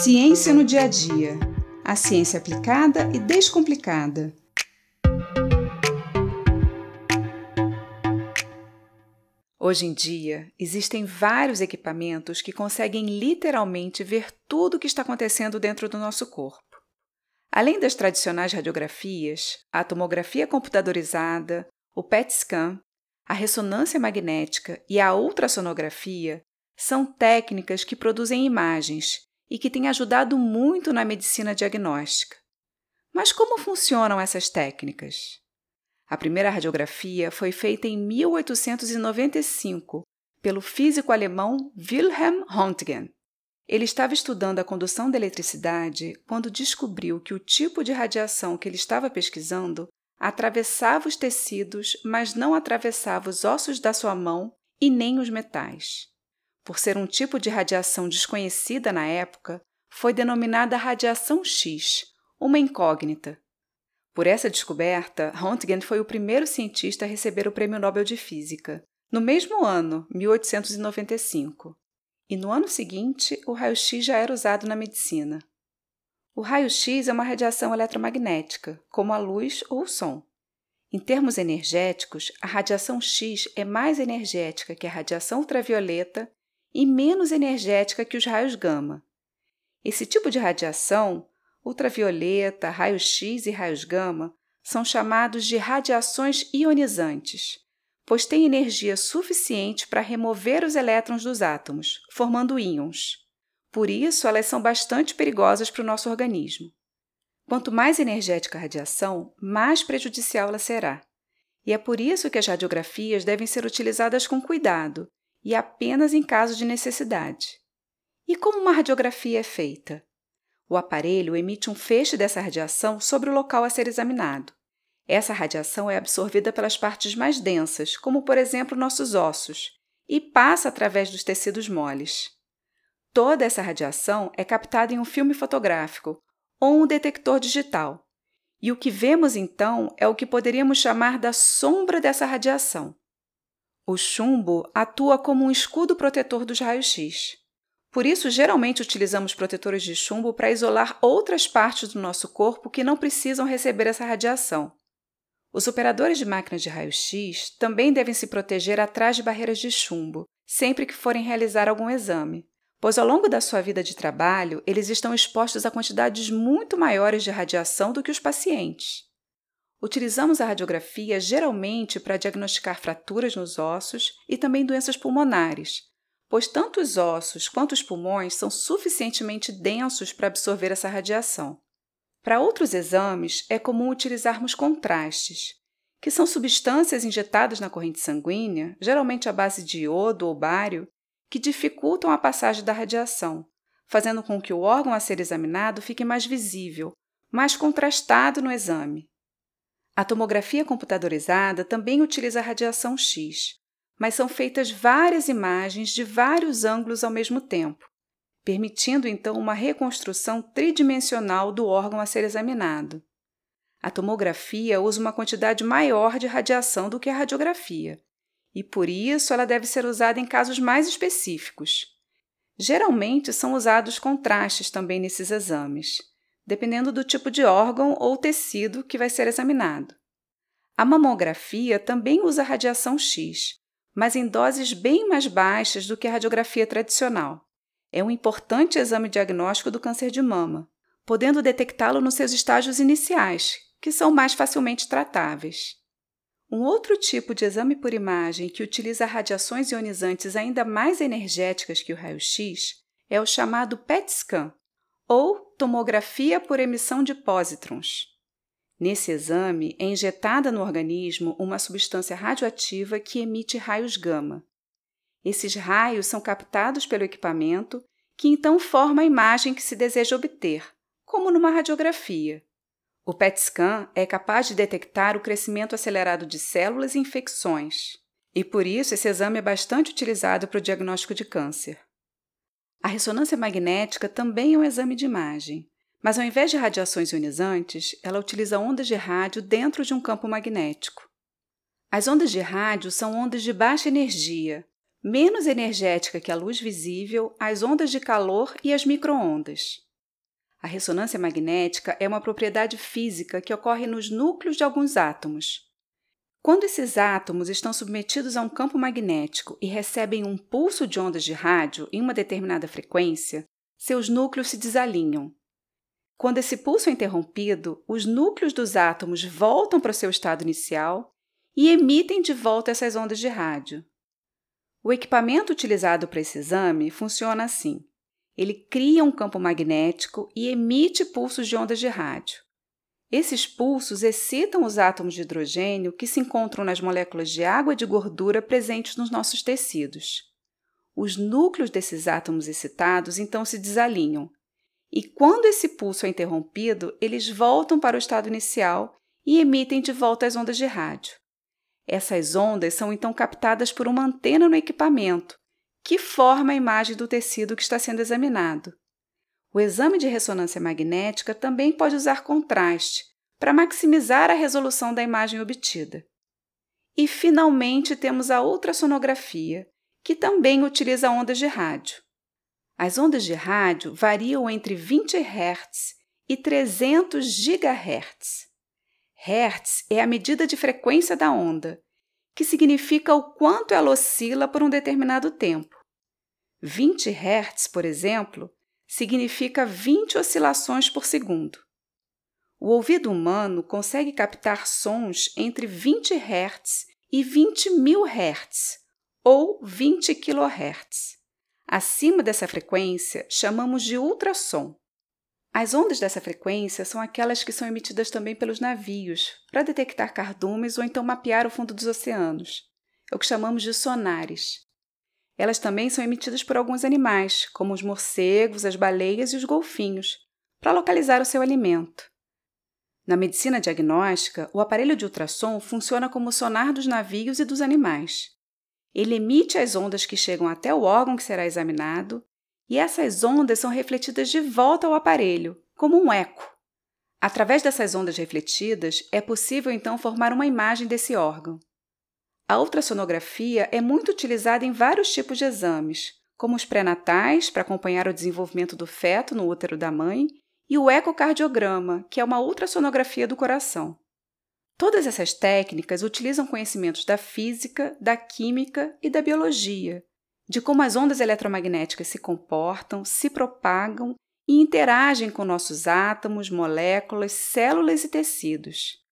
Ciência no dia a dia. A ciência aplicada e descomplicada. Hoje em dia, existem vários equipamentos que conseguem literalmente ver tudo o que está acontecendo dentro do nosso corpo. Além das tradicionais radiografias, a tomografia computadorizada, o PET scan, a ressonância magnética e a ultrassonografia são técnicas que produzem imagens e que têm ajudado muito na medicina diagnóstica. Mas como funcionam essas técnicas? A primeira radiografia foi feita em 1895 pelo físico alemão Wilhelm Röntgen. Ele estava estudando a condução da eletricidade quando descobriu que o tipo de radiação que ele estava pesquisando atravessava os tecidos, mas não atravessava os ossos da sua mão e nem os metais por ser um tipo de radiação desconhecida na época, foi denominada radiação X, uma incógnita. Por essa descoberta, Röntgen foi o primeiro cientista a receber o Prêmio Nobel de Física, no mesmo ano, 1895. E no ano seguinte, o raio-x já era usado na medicina. O raio-x é uma radiação eletromagnética, como a luz ou o som. Em termos energéticos, a radiação X é mais energética que a radiação ultravioleta e menos energética que os raios gama. Esse tipo de radiação, ultravioleta, raio-x e raios gama, são chamados de radiações ionizantes, pois têm energia suficiente para remover os elétrons dos átomos, formando íons. Por isso, elas são bastante perigosas para o nosso organismo. Quanto mais energética a radiação, mais prejudicial ela será. E é por isso que as radiografias devem ser utilizadas com cuidado e apenas em caso de necessidade. E como uma radiografia é feita? O aparelho emite um feixe dessa radiação sobre o local a ser examinado. Essa radiação é absorvida pelas partes mais densas, como por exemplo nossos ossos, e passa através dos tecidos moles. Toda essa radiação é captada em um filme fotográfico ou um detector digital. E o que vemos então é o que poderíamos chamar da sombra dessa radiação. O chumbo atua como um escudo protetor dos raios-x. Por isso, geralmente utilizamos protetores de chumbo para isolar outras partes do nosso corpo que não precisam receber essa radiação. Os operadores de máquinas de raio-x também devem se proteger atrás de barreiras de chumbo, sempre que forem realizar algum exame, pois ao longo da sua vida de trabalho eles estão expostos a quantidades muito maiores de radiação do que os pacientes. Utilizamos a radiografia geralmente para diagnosticar fraturas nos ossos e também doenças pulmonares, pois tanto os ossos quanto os pulmões são suficientemente densos para absorver essa radiação. Para outros exames, é comum utilizarmos contrastes, que são substâncias injetadas na corrente sanguínea, geralmente à base de iodo ou bário, que dificultam a passagem da radiação, fazendo com que o órgão a ser examinado fique mais visível, mais contrastado no exame. A tomografia computadorizada também utiliza radiação X, mas são feitas várias imagens de vários ângulos ao mesmo tempo, permitindo então uma reconstrução tridimensional do órgão a ser examinado. A tomografia usa uma quantidade maior de radiação do que a radiografia, e por isso ela deve ser usada em casos mais específicos. Geralmente são usados contrastes também nesses exames dependendo do tipo de órgão ou tecido que vai ser examinado. A mamografia também usa radiação X, mas em doses bem mais baixas do que a radiografia tradicional. É um importante exame diagnóstico do câncer de mama, podendo detectá-lo nos seus estágios iniciais, que são mais facilmente tratáveis. Um outro tipo de exame por imagem que utiliza radiações ionizantes ainda mais energéticas que o raio-x é o chamado PET scan, ou tomografia por emissão de pósitrons. Nesse exame, é injetada no organismo uma substância radioativa que emite raios gama. Esses raios são captados pelo equipamento, que então forma a imagem que se deseja obter, como numa radiografia. O PET scan é capaz de detectar o crescimento acelerado de células e infecções, e por isso esse exame é bastante utilizado para o diagnóstico de câncer. A ressonância magnética também é um exame de imagem, mas ao invés de radiações ionizantes, ela utiliza ondas de rádio dentro de um campo magnético. As ondas de rádio são ondas de baixa energia, menos energética que a luz visível, as ondas de calor e as microondas. A ressonância magnética é uma propriedade física que ocorre nos núcleos de alguns átomos. Quando esses átomos estão submetidos a um campo magnético e recebem um pulso de ondas de rádio em uma determinada frequência, seus núcleos se desalinham. Quando esse pulso é interrompido, os núcleos dos átomos voltam para o seu estado inicial e emitem de volta essas ondas de rádio. O equipamento utilizado para esse exame funciona assim. Ele cria um campo magnético e emite pulsos de ondas de rádio. Esses pulsos excitam os átomos de hidrogênio que se encontram nas moléculas de água e de gordura presentes nos nossos tecidos. Os núcleos desses átomos excitados então se desalinham, e quando esse pulso é interrompido, eles voltam para o estado inicial e emitem de volta as ondas de rádio. Essas ondas são então captadas por uma antena no equipamento que forma a imagem do tecido que está sendo examinado. O exame de ressonância magnética também pode usar contraste para maximizar a resolução da imagem obtida. E, finalmente, temos a ultrassonografia, que também utiliza ondas de rádio. As ondas de rádio variam entre 20 Hz e 300 GHz. Hertz é a medida de frequência da onda, que significa o quanto ela oscila por um determinado tempo. 20 Hz, por exemplo, significa 20 oscilações por segundo. O ouvido humano consegue captar sons entre 20 Hz e 20 mil Hz, ou 20 kHz. Acima dessa frequência, chamamos de ultrassom. As ondas dessa frequência são aquelas que são emitidas também pelos navios para detectar cardumes ou então mapear o fundo dos oceanos. É o que chamamos de sonares. Elas também são emitidas por alguns animais, como os morcegos, as baleias e os golfinhos, para localizar o seu alimento. Na medicina diagnóstica, o aparelho de ultrassom funciona como o sonar dos navios e dos animais. Ele emite as ondas que chegam até o órgão que será examinado, e essas ondas são refletidas de volta ao aparelho, como um eco. Através dessas ondas refletidas, é possível então formar uma imagem desse órgão. A ultrassonografia é muito utilizada em vários tipos de exames, como os pré-natais, para acompanhar o desenvolvimento do feto no útero da mãe, e o ecocardiograma, que é uma ultrassonografia do coração. Todas essas técnicas utilizam conhecimentos da física, da química e da biologia, de como as ondas eletromagnéticas se comportam, se propagam e interagem com nossos átomos, moléculas, células e tecidos.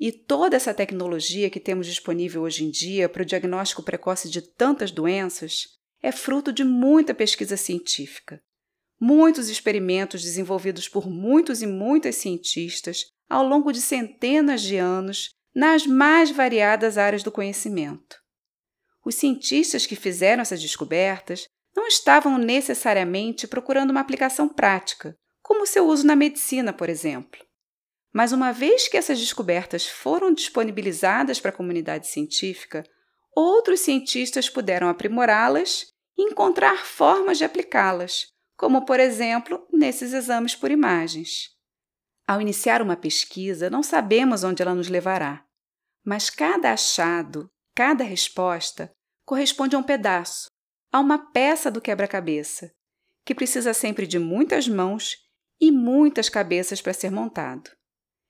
E toda essa tecnologia que temos disponível hoje em dia para o diagnóstico precoce de tantas doenças é fruto de muita pesquisa científica. Muitos experimentos desenvolvidos por muitos e muitas cientistas ao longo de centenas de anos nas mais variadas áreas do conhecimento. Os cientistas que fizeram essas descobertas não estavam necessariamente procurando uma aplicação prática, como seu uso na medicina, por exemplo. Mas uma vez que essas descobertas foram disponibilizadas para a comunidade científica, outros cientistas puderam aprimorá-las e encontrar formas de aplicá-las, como, por exemplo, nesses exames por imagens. Ao iniciar uma pesquisa, não sabemos onde ela nos levará, mas cada achado, cada resposta corresponde a um pedaço, a uma peça do quebra-cabeça, que precisa sempre de muitas mãos e muitas cabeças para ser montado.